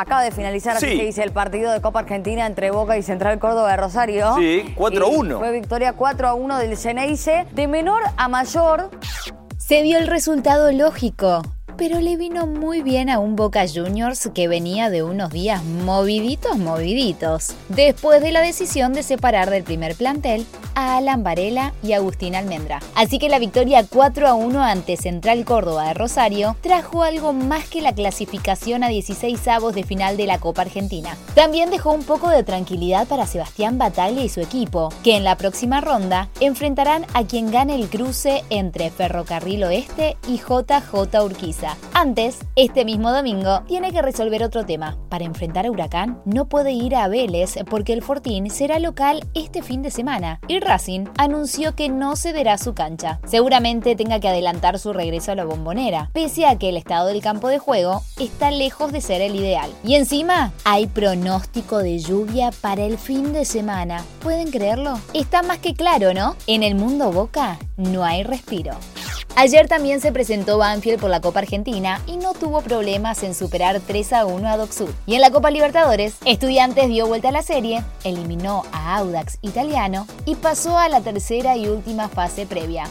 Acaba de finalizar, así que dice el partido de Copa Argentina entre Boca y Central Córdoba de Rosario. Sí, 4-1. Fue victoria 4-1 del Ceneice. De menor a mayor. Se dio el resultado lógico pero le vino muy bien a un Boca Juniors que venía de unos días moviditos, moviditos, después de la decisión de separar del primer plantel a Alan Varela y Agustín Almendra. Así que la victoria 4 a 1 ante Central Córdoba de Rosario trajo algo más que la clasificación a 16 avos de final de la Copa Argentina. También dejó un poco de tranquilidad para Sebastián Bataglia y su equipo, que en la próxima ronda enfrentarán a quien gane el cruce entre Ferrocarril Oeste y JJ Urquiza. Antes, este mismo domingo, tiene que resolver otro tema. Para enfrentar a Huracán, no puede ir a Vélez porque el Fortín será local este fin de semana y Racing anunció que no cederá su cancha. Seguramente tenga que adelantar su regreso a la bombonera, pese a que el estado del campo de juego está lejos de ser el ideal. Y encima, hay pronóstico de lluvia para el fin de semana. ¿Pueden creerlo? Está más que claro, ¿no? En el mundo Boca no hay respiro. Ayer también se presentó Banfield por la Copa Argentina y no tuvo problemas en superar 3 a 1 a Doc Y en la Copa Libertadores, Estudiantes dio vuelta a la serie, eliminó a Audax Italiano y pasó a la tercera y última fase previa.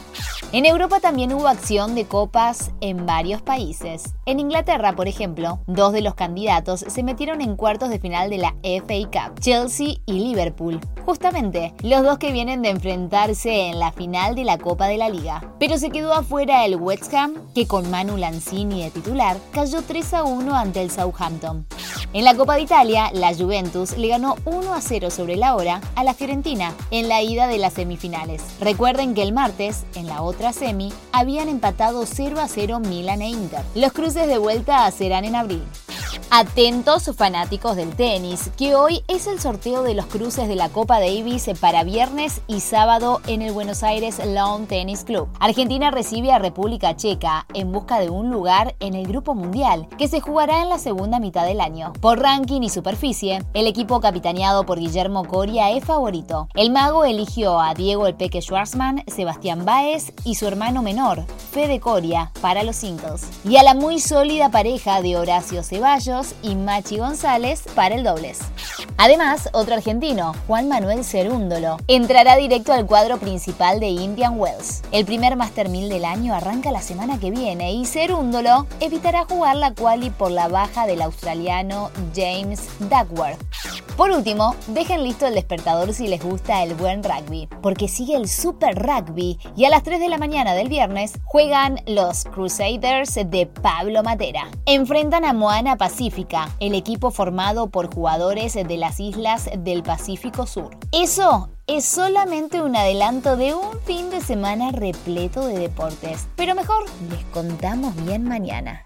En Europa también hubo acción de copas en varios países. En Inglaterra, por ejemplo, dos de los candidatos se metieron en cuartos de final de la FA Cup, Chelsea y Liverpool. Justamente, los dos que vienen de enfrentarse en la final de la Copa de la Liga. Pero se quedó afuera el West Ham, que con Manu Lanzini de titular cayó 3 a 1 ante el Southampton. En la Copa de Italia, la Juventus le ganó 1 a 0 sobre la hora a la Fiorentina en la ida de las semifinales. Recuerden que el martes, en la otra semi, habían empatado 0 a 0 Milan e Inter. Los cruces de vuelta serán en abril. Atentos fanáticos del tenis, que hoy es el sorteo de los cruces de la Copa Davis para viernes y sábado en el Buenos Aires Lawn Tennis Club. Argentina recibe a República Checa en busca de un lugar en el Grupo Mundial, que se jugará en la segunda mitad del año. Por ranking y superficie, el equipo capitaneado por Guillermo Coria es favorito. El mago eligió a Diego El Peque Schwarzman, Sebastián Baez y su hermano menor, Fede Coria, para los singles. Y a la muy sólida pareja de Horacio Ceballos, y Machi González para el dobles. Además, otro argentino, Juan Manuel Cerúndolo, entrará directo al cuadro principal de Indian Wells. El primer Master 1000 del año arranca la semana que viene y Cerúndolo evitará jugar la quali por la baja del australiano James Duckworth. Por último, dejen listo el despertador si les gusta el buen rugby, porque sigue el Super Rugby y a las 3 de la mañana del viernes juegan los Crusaders de Pablo Matera. Enfrentan a Moana Pacífica, el equipo formado por jugadores de las islas del Pacífico Sur. Eso es solamente un adelanto de un fin de semana repleto de deportes, pero mejor les contamos bien mañana.